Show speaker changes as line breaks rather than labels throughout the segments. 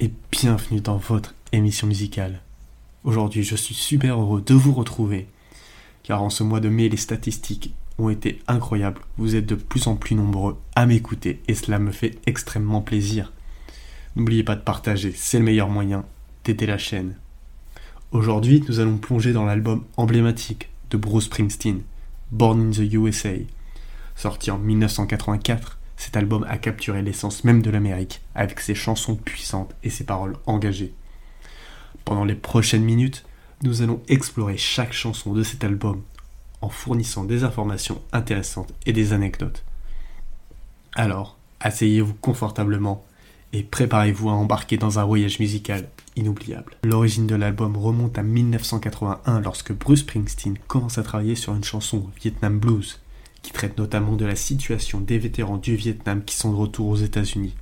Et bienvenue dans votre émission musicale. Aujourd'hui, je suis super heureux de vous retrouver car en ce mois de mai, les statistiques ont été incroyables. Vous êtes de plus en plus nombreux à m'écouter et cela me fait extrêmement plaisir. N'oubliez pas de partager, c'est le meilleur moyen d'aider la chaîne. Aujourd'hui, nous allons plonger dans l'album emblématique de Bruce Springsteen, Born in the USA. Sorti en 1984, cet album a capturé l'essence même de l'Amérique avec ses chansons puissantes et ses paroles engagées. Pendant les prochaines minutes, nous allons explorer chaque chanson de cet album en fournissant des informations intéressantes et des anecdotes. Alors, asseyez-vous confortablement et préparez-vous à embarquer dans un voyage musical inoubliable. L'origine de l'album remonte à 1981 lorsque Bruce Springsteen commence à travailler sur une chanson Vietnam Blues qui traite notamment de la situation des vétérans du Vietnam qui sont de retour aux États-Unis.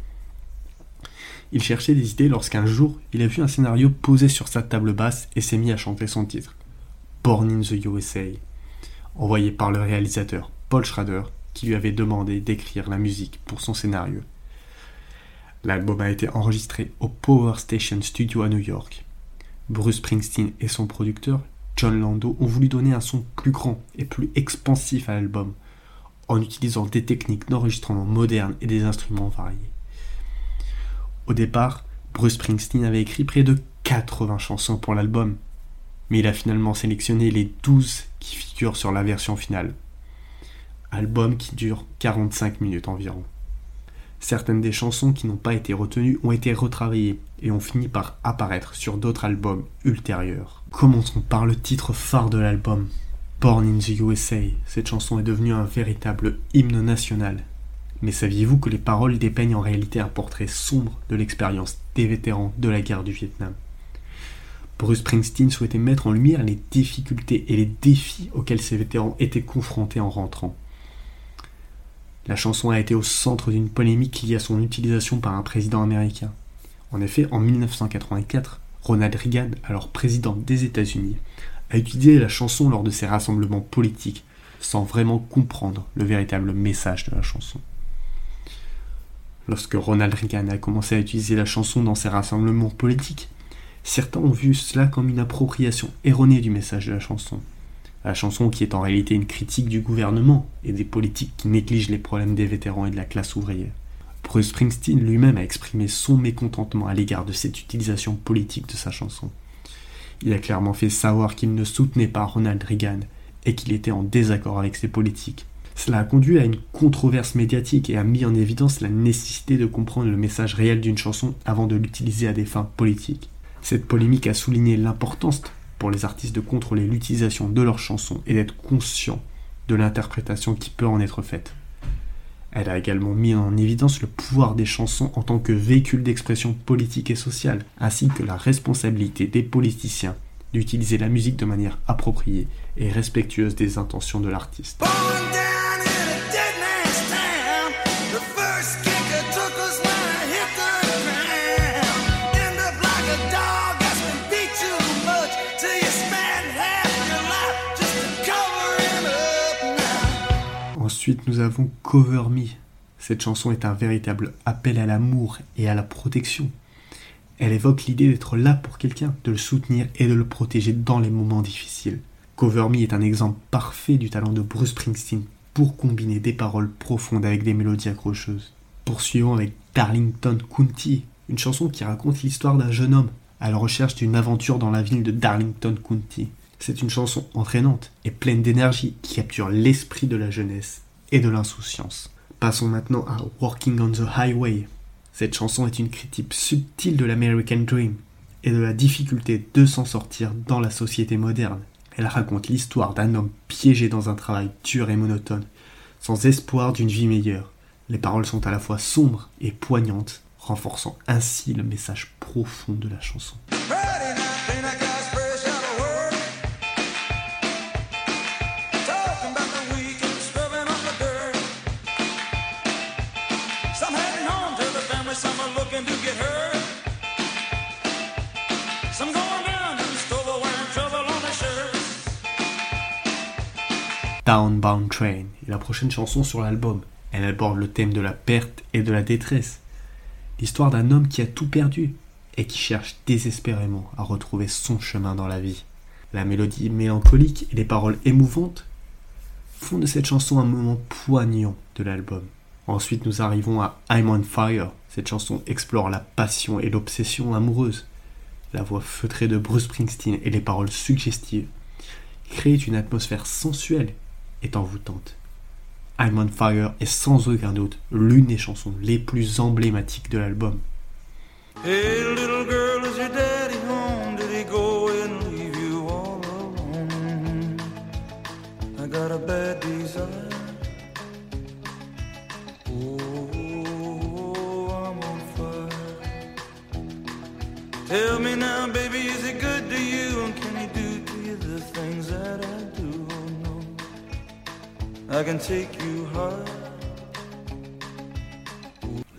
Il cherchait des idées lorsqu'un jour, il a vu un scénario posé sur sa table basse et s'est mis à chanter son titre, Born in the USA, envoyé par le réalisateur Paul Schrader, qui lui avait demandé d'écrire la musique pour son scénario. L'album a été enregistré au Power Station Studio à New York. Bruce Springsteen et son producteur, John Lando, ont voulu donner un son plus grand et plus expansif à l'album, en utilisant des techniques d'enregistrement modernes et des instruments variés. Au départ, Bruce Springsteen avait écrit près de 80 chansons pour l'album, mais il a finalement sélectionné les 12 qui figurent sur la version finale. Album qui dure 45 minutes environ. Certaines des chansons qui n'ont pas été retenues ont été retravaillées et ont fini par apparaître sur d'autres albums ultérieurs. Commençons par le titre phare de l'album, Born in the USA, cette chanson est devenue un véritable hymne national. Mais saviez-vous que les paroles dépeignent en réalité un portrait sombre de l'expérience des vétérans de la guerre du Vietnam? Bruce Springsteen souhaitait mettre en lumière les difficultés et les défis auxquels ces vétérans étaient confrontés en rentrant. La chanson a été au centre d'une polémique liée à son utilisation par un président américain. En effet, en 1984, Ronald Reagan, alors président des États-Unis, a utilisé la chanson lors de ses rassemblements politiques sans vraiment comprendre le véritable message de la chanson. Lorsque Ronald Reagan a commencé à utiliser la chanson dans ses rassemblements politiques, certains ont vu cela comme une appropriation erronée du message de la chanson. La chanson qui est en réalité une critique du gouvernement et des politiques qui négligent les problèmes des vétérans et de la classe ouvrière. Bruce Springsteen lui-même a exprimé son mécontentement à l'égard de cette utilisation politique de sa chanson. Il a clairement fait savoir qu'il ne soutenait pas Ronald Reagan et qu'il était en désaccord avec ses politiques. Cela a conduit à une controverse médiatique et a mis en évidence la nécessité de comprendre le message réel d'une chanson avant de l'utiliser à des fins politiques. Cette polémique a souligné l'importance pour les artistes de contrôler l'utilisation de leurs chansons et d'être conscients de l'interprétation qui peut en être faite. Elle a également mis en évidence le pouvoir des chansons en tant que véhicule d'expression politique et sociale, ainsi que la responsabilité des politiciens d'utiliser la musique de manière appropriée et respectueuse des intentions de l'artiste. Ensuite, nous avons Cover Me. Cette chanson est un véritable appel à l'amour et à la protection. Elle évoque l'idée d'être là pour quelqu'un, de le soutenir et de le protéger dans les moments difficiles. Cover Me est un exemple parfait du talent de Bruce Springsteen pour combiner des paroles profondes avec des mélodies accrocheuses. Poursuivons avec Darlington County, une chanson qui raconte l'histoire d'un jeune homme à la recherche d'une aventure dans la ville de Darlington County. C'est une chanson entraînante et pleine d'énergie qui capture l'esprit de la jeunesse et de l'insouciance. Passons maintenant à Walking on the Highway. Cette chanson est une critique subtile de l'American Dream et de la difficulté de s'en sortir dans la société moderne. Elle raconte l'histoire d'un homme piégé dans un travail dur et monotone, sans espoir d'une vie meilleure. Les paroles sont à la fois sombres et poignantes, renforçant ainsi le message profond de la chanson. Downbound Train est la prochaine chanson sur l'album. Elle aborde le thème de la perte et de la détresse. L'histoire d'un homme qui a tout perdu, et qui cherche désespérément à retrouver son chemin dans la vie. La mélodie mélancolique et les paroles émouvantes font de cette chanson un moment poignant de l'album. Ensuite, nous arrivons à I'm on Fire. Cette chanson explore la passion et l'obsession amoureuse. La voix feutrée de Bruce Springsteen et les paroles suggestives créent une atmosphère sensuelle et envoûtante. I'm on Fire est sans aucun doute l'une des chansons les plus emblématiques de l'album.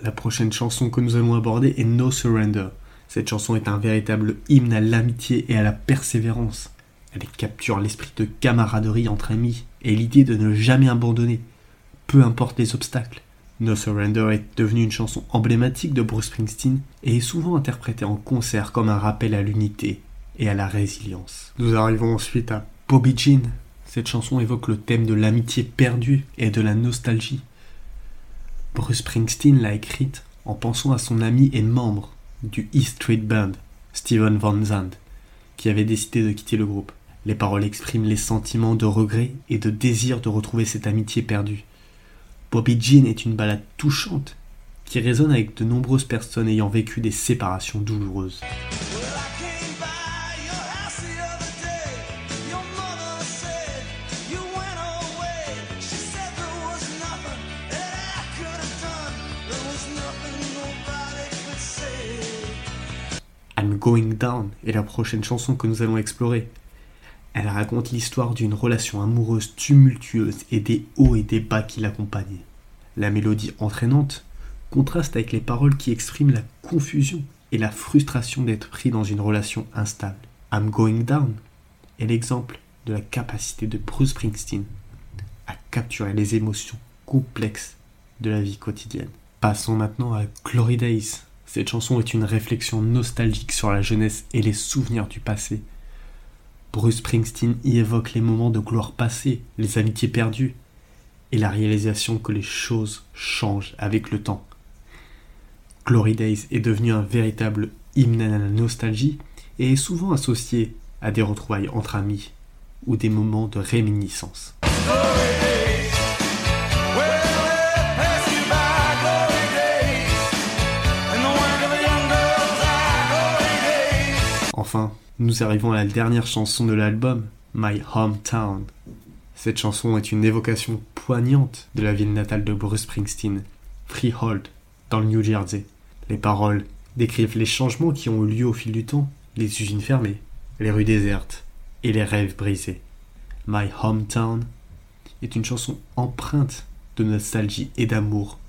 La prochaine chanson que nous allons aborder est No Surrender. Cette chanson est un véritable hymne à l'amitié et à la persévérance. Elle capture l'esprit de camaraderie entre amis et l'idée de ne jamais abandonner, peu importe les obstacles. No Surrender est devenue une chanson emblématique de Bruce Springsteen et est souvent interprétée en concert comme un rappel à l'unité et à la résilience. Nous arrivons ensuite à Bobby Jean. Cette chanson évoque le thème de l'amitié perdue et de la nostalgie. Bruce Springsteen l'a écrite en pensant à son ami et membre du E Street Band, Steven Van Zandt, qui avait décidé de quitter le groupe. Les paroles expriment les sentiments de regret et de désir de retrouver cette amitié perdue. Bobby Jean est une ballade touchante qui résonne avec de nombreuses personnes ayant vécu des séparations douloureuses. I'm Going Down est la prochaine chanson que nous allons explorer. Elle raconte l'histoire d'une relation amoureuse tumultueuse et des hauts et des bas qui l'accompagnent. La mélodie entraînante contraste avec les paroles qui expriment la confusion et la frustration d'être pris dans une relation instable. I'm Going Down est l'exemple de la capacité de Bruce Springsteen à capturer les émotions complexes de la vie quotidienne. Passons maintenant à Glory Days, cette chanson est une réflexion nostalgique sur la jeunesse et les souvenirs du passé. Bruce Springsteen y évoque les moments de gloire passée, les amitiés perdues, et la réalisation que les choses changent avec le temps. Glory Days est devenu un véritable hymne à la nostalgie et est souvent associé à des retrouvailles entre amis ou des moments de réminiscence. Enfin, nous arrivons à la dernière chanson de l'album, My Hometown. Cette chanson est une évocation poignante de la ville natale de Bruce Springsteen, Freehold, dans le New Jersey. Les paroles décrivent les changements qui ont eu lieu au fil du temps, les usines fermées, les rues désertes et les rêves brisés. My Hometown est une chanson empreinte de nostalgie et d'amour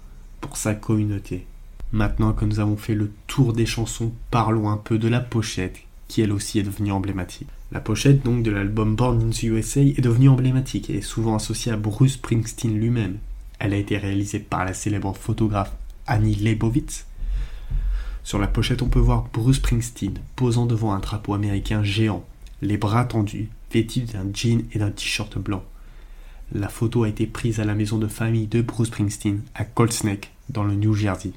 pour sa communauté. Maintenant que nous avons fait le tour des chansons, parlons un peu de la pochette qui elle aussi est devenue emblématique. La pochette donc de l'album Born in the USA est devenue emblématique et est souvent associée à Bruce Springsteen lui-même. Elle a été réalisée par la célèbre photographe Annie Leibovitz. Sur la pochette, on peut voir Bruce Springsteen posant devant un drapeau américain géant, les bras tendus, vêtu d'un jean et d'un t-shirt blanc. La photo a été prise à la maison de famille de Bruce Springsteen à Cold Snake, dans le New Jersey.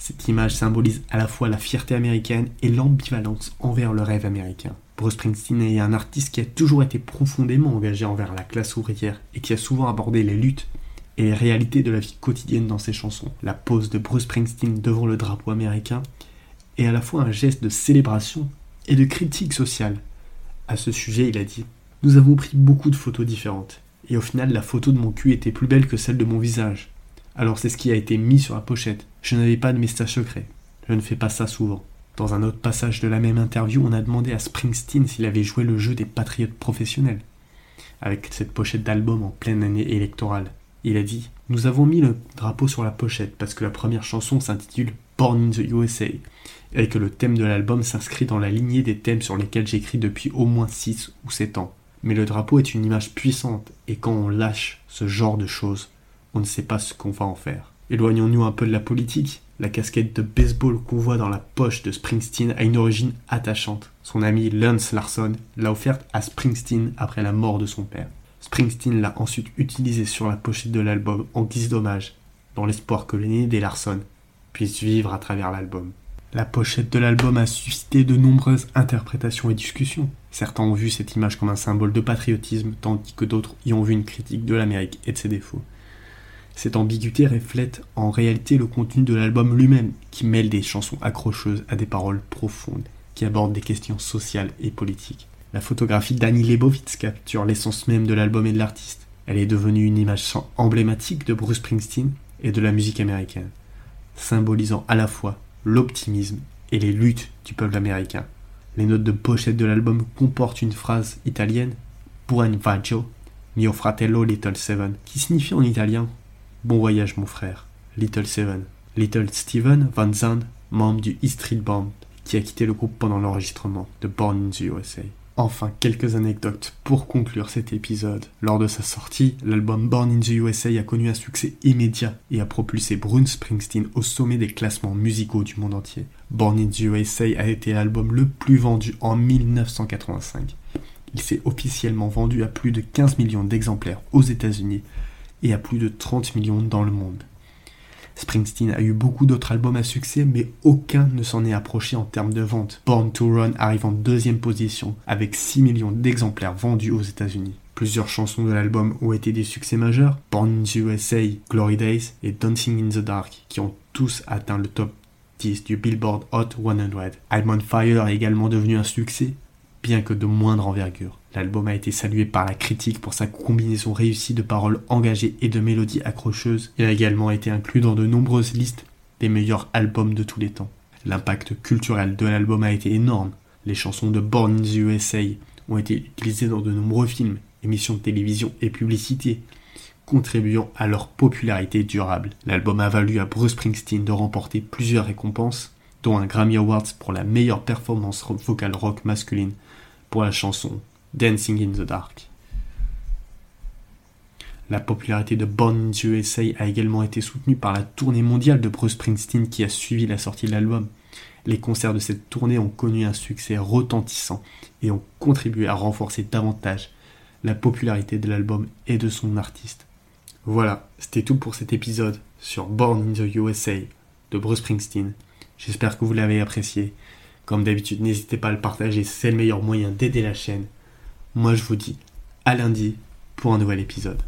Cette image symbolise à la fois la fierté américaine et l'ambivalence envers le rêve américain. Bruce Springsteen est un artiste qui a toujours été profondément engagé envers la classe ouvrière et qui a souvent abordé les luttes et les réalités de la vie quotidienne dans ses chansons. La pose de Bruce Springsteen devant le drapeau américain est à la fois un geste de célébration et de critique sociale. À ce sujet, il a dit Nous avons pris beaucoup de photos différentes, et au final, la photo de mon cul était plus belle que celle de mon visage. Alors c'est ce qui a été mis sur la pochette. Je n'avais pas de message secret. Je ne fais pas ça souvent. Dans un autre passage de la même interview, on a demandé à Springsteen s'il avait joué le jeu des patriotes professionnels. Avec cette pochette d'album en pleine année électorale. Il a dit Nous avons mis le drapeau sur la pochette parce que la première chanson s'intitule Born in the USA et que le thème de l'album s'inscrit dans la lignée des thèmes sur lesquels j'écris depuis au moins 6 ou 7 ans. Mais le drapeau est une image puissante et quand on lâche ce genre de choses, on ne sait pas ce qu'on va en faire. Éloignons-nous un peu de la politique. La casquette de baseball qu'on voit dans la poche de Springsteen a une origine attachante. Son ami Lance Larson l'a offerte à Springsteen après la mort de son père. Springsteen l'a ensuite utilisée sur la pochette de l'album en guise d'hommage, dans l'espoir que l'aîné des Larson puisse vivre à travers l'album. La pochette de l'album a suscité de nombreuses interprétations et discussions. Certains ont vu cette image comme un symbole de patriotisme, tandis que d'autres y ont vu une critique de l'Amérique et de ses défauts. Cette ambiguïté reflète en réalité le contenu de l'album lui-même, qui mêle des chansons accrocheuses à des paroles profondes, qui abordent des questions sociales et politiques. La photographie d'Annie Leibovitz capture l'essence même de l'album et de l'artiste. Elle est devenue une image emblématique de Bruce Springsteen et de la musique américaine, symbolisant à la fois l'optimisme et les luttes du peuple américain. Les notes de pochette de l'album comportent une phrase italienne Buon viaggio, mio fratello Little Seven, qui signifie en italien Bon voyage mon frère, Little Seven. Little Steven Van Zandt, membre du E Street Band, qui a quitté le groupe pendant l'enregistrement de Born in the USA. Enfin, quelques anecdotes pour conclure cet épisode. Lors de sa sortie, l'album Born in the USA a connu un succès immédiat et a propulsé Bruce Springsteen au sommet des classements musicaux du monde entier. Born in the USA a été l'album le plus vendu en 1985. Il s'est officiellement vendu à plus de 15 millions d'exemplaires aux États-Unis et à plus de 30 millions dans le monde. Springsteen a eu beaucoup d'autres albums à succès, mais aucun ne s'en est approché en termes de vente. Born to Run arrive en deuxième position, avec 6 millions d'exemplaires vendus aux États-Unis. Plusieurs chansons de l'album ont été des succès majeurs, Born in the USA, Glory Days et Dancing in the Dark, qui ont tous atteint le top 10 du Billboard Hot 100. I'm on Fire est également devenu un succès, bien que de moindre envergure. L'album a été salué par la critique pour sa combinaison réussie de paroles engagées et de mélodies accrocheuses. Il a également été inclus dans de nombreuses listes des meilleurs albums de tous les temps. L'impact culturel de l'album a été énorme. Les chansons de Born in the USA ont été utilisées dans de nombreux films, émissions de télévision et publicités, contribuant à leur popularité durable. L'album a valu à Bruce Springsteen de remporter plusieurs récompenses, dont un Grammy Awards pour la meilleure performance vocale rock masculine pour la chanson Dancing in the Dark. La popularité de Born in the USA a également été soutenue par la tournée mondiale de Bruce Springsteen qui a suivi la sortie de l'album. Les concerts de cette tournée ont connu un succès retentissant et ont contribué à renforcer davantage la popularité de l'album et de son artiste. Voilà, c'était tout pour cet épisode sur Born in the USA de Bruce Springsteen. J'espère que vous l'avez apprécié. Comme d'habitude, n'hésitez pas à le partager, c'est le meilleur moyen d'aider la chaîne. Moi je vous dis à lundi pour un nouvel épisode.